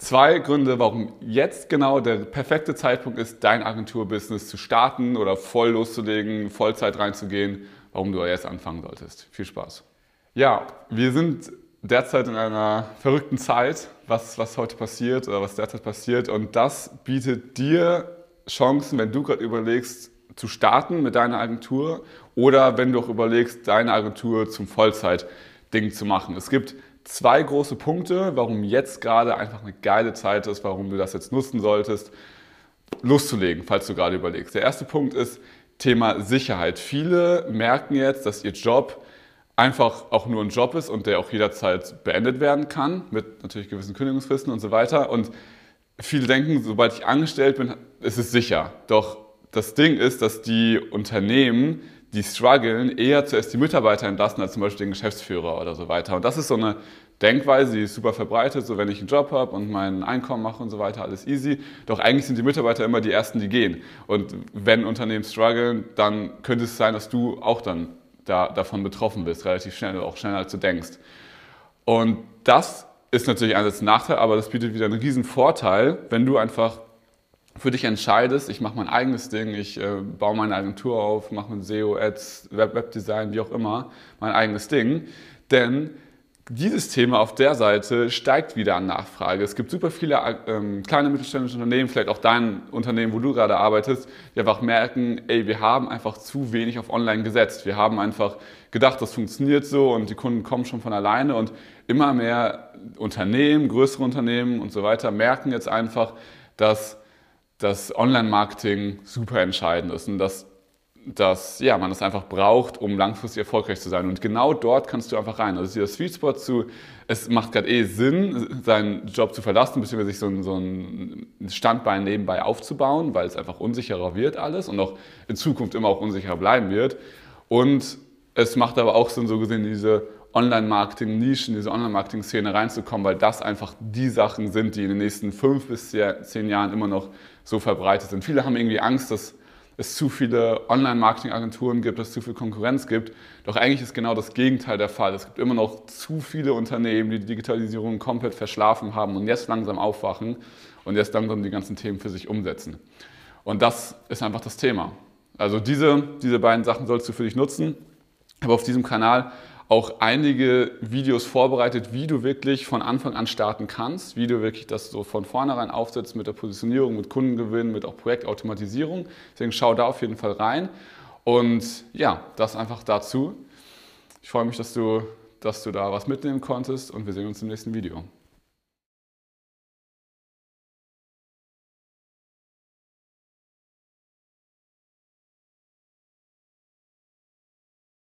Zwei Gründe, warum jetzt genau der perfekte Zeitpunkt ist, dein Agenturbusiness zu starten oder voll loszulegen, Vollzeit reinzugehen, warum du jetzt anfangen solltest. Viel Spaß. Ja, wir sind derzeit in einer verrückten Zeit, was, was heute passiert oder was derzeit passiert. Und das bietet dir Chancen, wenn du gerade überlegst, zu starten mit deiner Agentur oder wenn du auch überlegst, deine Agentur zum Vollzeit-Ding zu machen. Es gibt zwei große Punkte, warum jetzt gerade einfach eine geile Zeit ist, warum du das jetzt nutzen solltest, loszulegen, falls du gerade überlegst. Der erste Punkt ist Thema Sicherheit. Viele merken jetzt, dass ihr Job einfach auch nur ein Job ist und der auch jederzeit beendet werden kann, mit natürlich gewissen Kündigungsfristen und so weiter. Und viele denken, sobald ich angestellt bin, ist es sicher. Doch das Ding ist, dass die Unternehmen die strugglen, eher zuerst die Mitarbeiter entlassen als zum Beispiel den Geschäftsführer oder so weiter. Und das ist so eine Denkweise, die ist super verbreitet, so wenn ich einen Job habe und mein Einkommen mache und so weiter, alles easy. Doch eigentlich sind die Mitarbeiter immer die Ersten, die gehen. Und wenn Unternehmen strugglen, dann könnte es sein, dass du auch dann da, davon betroffen bist, relativ schnell, auch schneller als du denkst. Und das ist natürlich einerseits ein Nachteil, aber das bietet wieder einen riesen Vorteil, wenn du einfach für dich entscheidest, ich mache mein eigenes Ding, ich äh, baue meine Agentur auf, mache mit SEO, Ads, Web, Webdesign, wie auch immer, mein eigenes Ding. Denn dieses Thema auf der Seite steigt wieder an Nachfrage. Es gibt super viele ähm, kleine mittelständische Unternehmen, vielleicht auch dein Unternehmen, wo du gerade arbeitest, die einfach merken, ey, wir haben einfach zu wenig auf Online gesetzt. Wir haben einfach gedacht, das funktioniert so und die Kunden kommen schon von alleine und immer mehr Unternehmen, größere Unternehmen und so weiter merken jetzt einfach, dass dass Online-Marketing super entscheidend ist und dass, dass ja, man es einfach braucht, um langfristig erfolgreich zu sein. Und genau dort kannst du einfach rein. Also dieser Sweet Spot zu, es macht gerade eh Sinn, seinen Job zu verlassen, beziehungsweise sich so ein, so ein Standbein nebenbei aufzubauen, weil es einfach unsicherer wird alles und auch in Zukunft immer auch unsicherer bleiben wird. Und es macht aber auch Sinn, so gesehen, diese Online-Marketing-Nischen, diese Online-Marketing-Szene reinzukommen, weil das einfach die Sachen sind, die in den nächsten fünf bis zehn Jahren immer noch so verbreitet sind. Viele haben irgendwie Angst, dass es zu viele Online-Marketing-Agenturen gibt, dass es zu viel Konkurrenz gibt. Doch eigentlich ist genau das Gegenteil der Fall. Es gibt immer noch zu viele Unternehmen, die die Digitalisierung komplett verschlafen haben und jetzt langsam aufwachen und jetzt langsam die ganzen Themen für sich umsetzen. Und das ist einfach das Thema. Also diese, diese beiden Sachen sollst du für dich nutzen. Aber auf diesem Kanal auch einige Videos vorbereitet, wie du wirklich von Anfang an starten kannst, wie du wirklich das so von vornherein aufsetzt mit der Positionierung, mit Kundengewinn, mit auch Projektautomatisierung. Deswegen schau da auf jeden Fall rein. Und ja, das einfach dazu. Ich freue mich, dass du, dass du da was mitnehmen konntest und wir sehen uns im nächsten Video.